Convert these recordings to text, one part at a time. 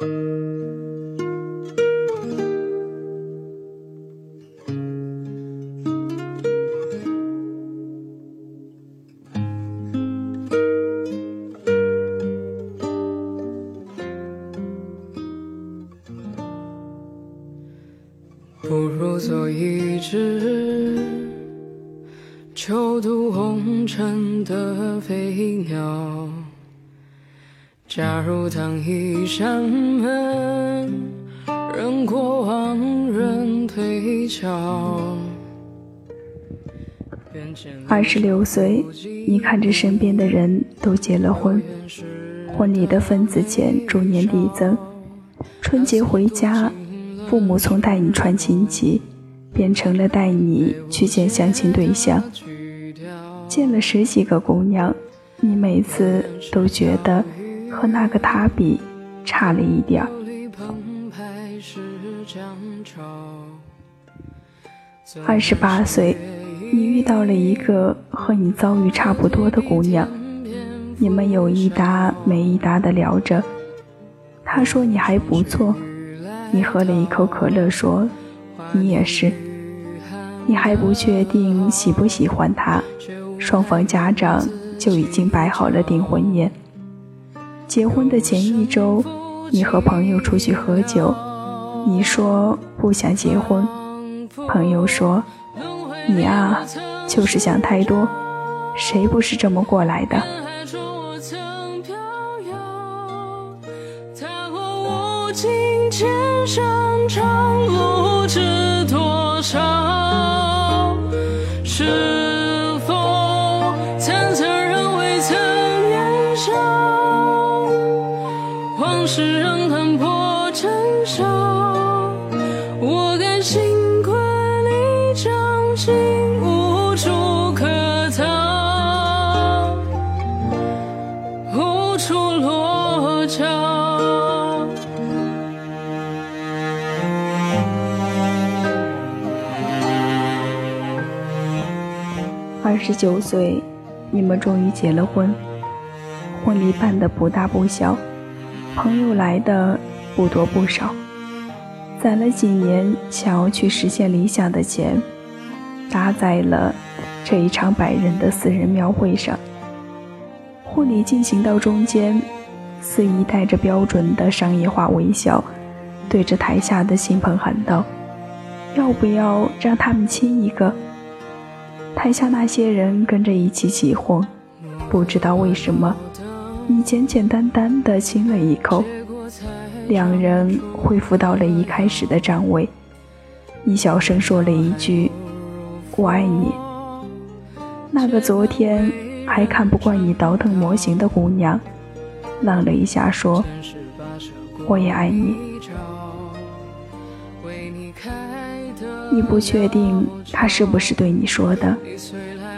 不如做一只秋渡红尘的飞鸟。假如当一扇门，任过往人推敲。二十六岁，你看着身边的人都结了婚，婚礼的份子钱逐年递增，春节回家。父母从带你串亲戚，变成了带你去见相亲对象。见了十几个姑娘，你每次都觉得和那个他比差了一点儿。二十八岁，你遇到了一个和你遭遇差不多的姑娘，你们有一搭没一搭的聊着。她说你还不错。你喝了一口可乐，说：“你也是。”你还不确定喜不喜欢他，双方家长就已经摆好了订婚宴。结婚的前一周，你和朋友出去喝酒，你说不想结婚，朋友说：“你啊，就是想太多，谁不是这么过来的？”千山长路知多少？往事仍痕破尘嚣。我甘心困里将心无处可逃，无处落脚。二十九岁，你们终于结了婚，婚礼办得不大不小，朋友来的不多不少，攒了几年想要去实现理想的钱，搭在了这一场百人的私人庙会上。婚礼进行到中间，司仪带着标准的商业化微笑，对着台下的新朋喊道：“要不要让他们亲一个？”台下那些人跟着一起起哄，不知道为什么，你简简单单的亲了一口，两人恢复到了一开始的站位。你小声说了一句：“我爱你。”那个昨天还看不惯你倒腾模型的姑娘，愣了一下说：“我也爱你。”你不确定他是不是对你说的，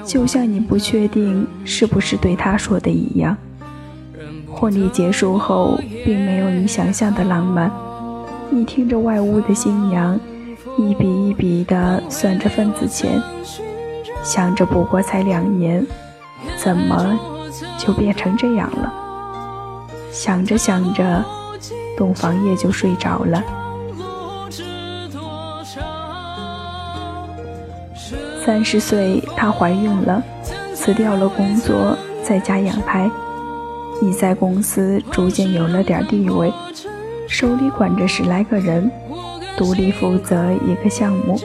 就像你不确定是不是对他说的一样。婚礼结束后，并没有你想象的浪漫。你听着外屋的新娘一笔一笔地算着份子钱，想着不过才两年，怎么就变成这样了？想着想着，洞房夜就睡着了。三十岁，她怀孕了，辞掉了工作，在家养胎。你在公司逐渐有了点地位，手里管着十来个人，独立负责一个项目。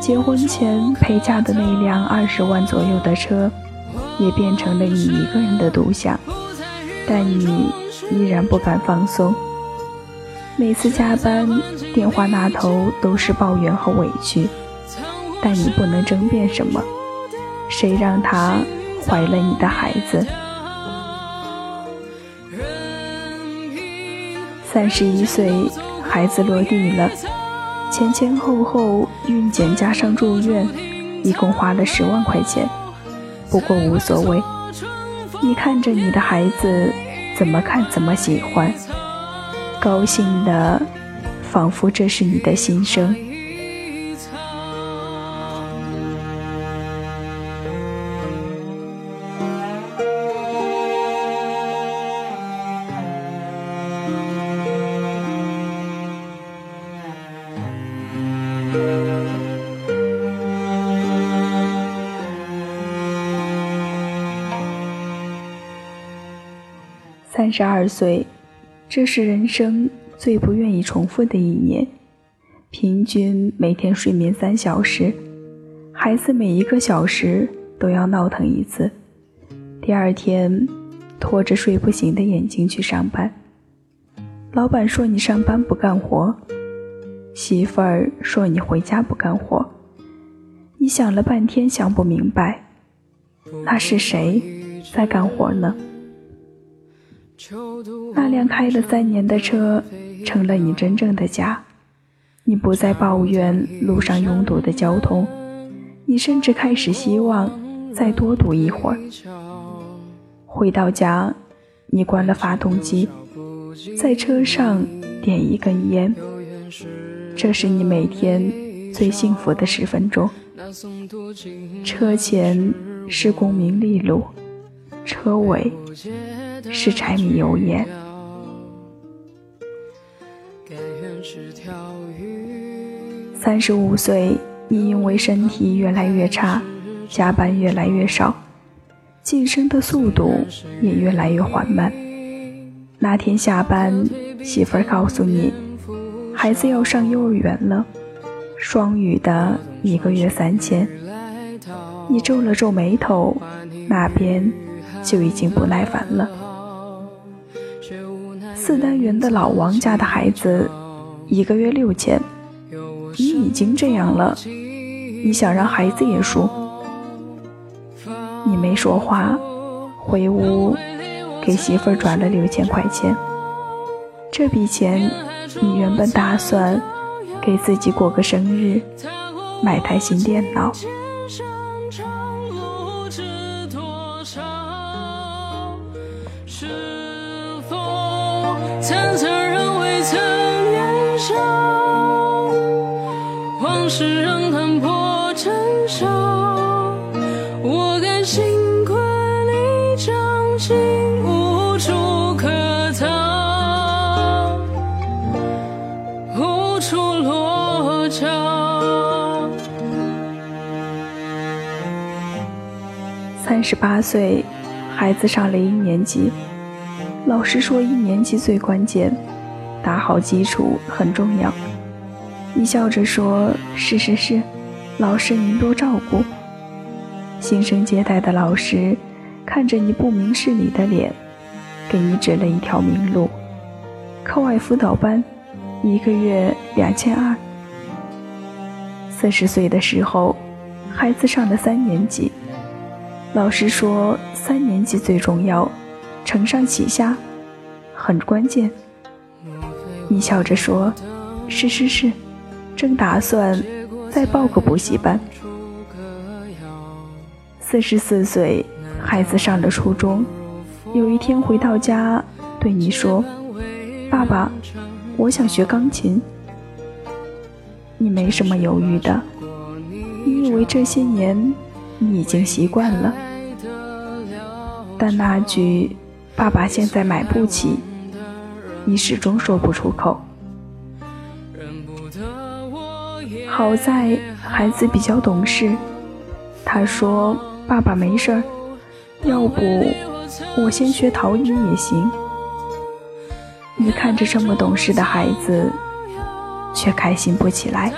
结婚前陪嫁的那辆二十万左右的车，也变成了你一个人的独享。但你依然不敢放松，每次加班，电话那头都是抱怨和委屈。但你不能争辩什么，谁让她怀了你的孩子？三十一岁，孩子落地了，前前后后孕检加上住院，一共花了十万块钱。不过无所谓，你看着你的孩子，怎么看怎么喜欢，高兴的仿佛这是你的心声。三十二岁，这是人生最不愿意重复的一年。平均每天睡眠三小时，孩子每一个小时都要闹腾一次。第二天，拖着睡不醒的眼睛去上班。老板说你上班不干活，媳妇儿说你回家不干活。你想了半天想不明白，那是谁在干活呢？那辆开了三年的车成了你真正的家，你不再抱怨路上拥堵的交通，你甚至开始希望再多堵一会儿。回到家，你关了发动机，在车上点一根烟，这是你每天最幸福的十分钟。车前是功名利禄，车尾。是柴米油盐。三十五岁，你因为身体越来越差，加班越来越少，晋升的速度也越来越缓慢。那天下班，媳妇儿告诉你，孩子要上幼儿园了，双语的一个月三千。你皱了皱眉头，那边就已经不耐烦了。四单元的老王家的孩子，一个月六千，你已经这样了，你想让孩子也输？你没说话，回屋给媳妇儿转了六千块钱。这笔钱，你原本打算给自己过个生日，买台新电脑。十八岁，孩子上了一年级。老师说：“一年级最关键，打好基础很重要。”你笑着说：“是是是，老师您多照顾。”新生接待的老师看着你不明事理的脸，给你指了一条明路：课外辅导班，一个月两千二。四十岁的时候，孩子上了三年级，老师说：“三年级最重要。”承上启下，很关键。你笑着说：“是是是，正打算再报个补习班。”四十四岁，孩子上了初中，有一天回到家，对你说：“爸爸，我想学钢琴。”你没什么犹豫的，你以为这些年你已经习惯了，但那句。爸爸现在买不起，你始终说不出口。好在孩子比较懂事，他说：“爸爸没事儿，要不我先学陶艺也行。”你看着这么懂事的孩子，却开心不起来。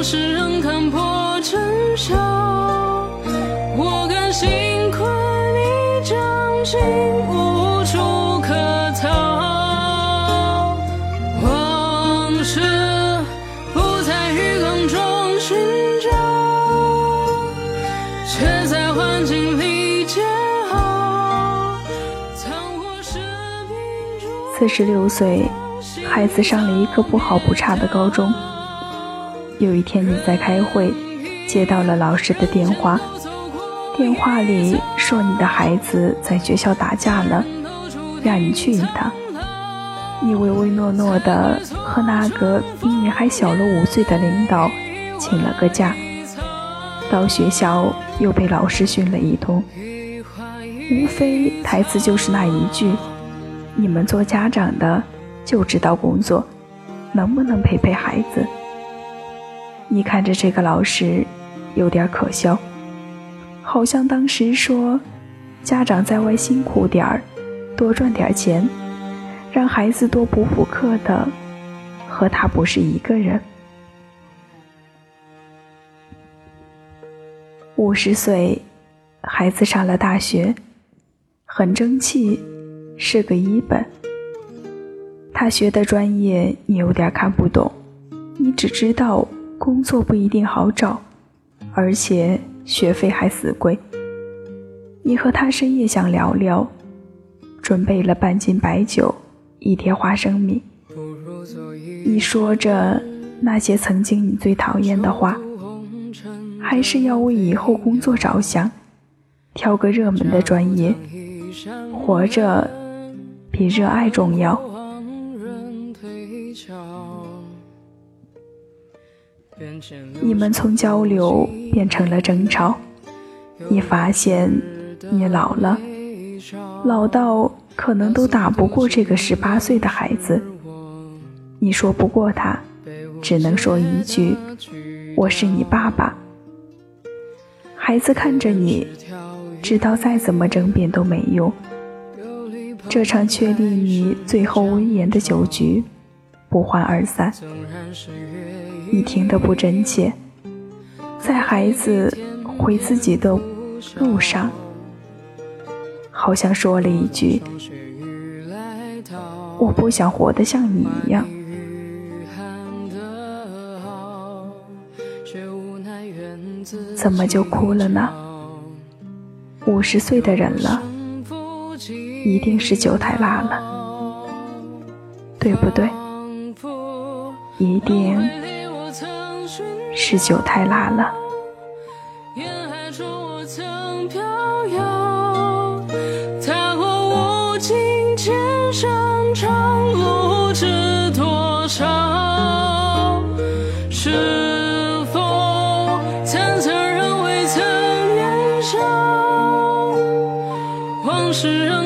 往事任看破尘嚣，我甘心困你掌心，无处可逃四十六岁，孩子上了一个不好不差的高中。有一天你在开会，接到了老师的电话，电话里说你的孩子在学校打架了，让你去一趟。你唯唯诺诺的和那个比你还小了五岁的领导请了个假，到学校又被老师训了一通，无非台词就是那一句。你们做家长的就知道工作，能不能陪陪孩子？你看着这个老师，有点可笑，好像当时说，家长在外辛苦点儿，多赚点钱，让孩子多补补课的，和他不是一个人。五十岁，孩子上了大学，很争气，是个一本。他学的专业你有点看不懂，你只知道工作不一定好找，而且学费还死贵。你和他深夜想聊聊，准备了半斤白酒，一碟花生米。你说着那些曾经你最讨厌的话。还是要为以后工作着想，挑个热门的专业。活着比热爱重要。你们从交流变成了争吵，你发现你老了，老到可能都打不过这个十八岁的孩子。你说不过他，只能说一句：“我是你爸爸。”孩子看着你，知道再怎么争辩都没用。这场确立你最后威严的酒局，不欢而散。你听得不真切，在孩子回自己的路上，好像说了一句：“我不想活得像你一样。”怎么就哭了呢？五十岁的人了，一定是酒太辣了，对不对？一定是酒太辣了。海中我曾飘摇，踏过无尽千山路，知多少？是否人？曾年少。往事。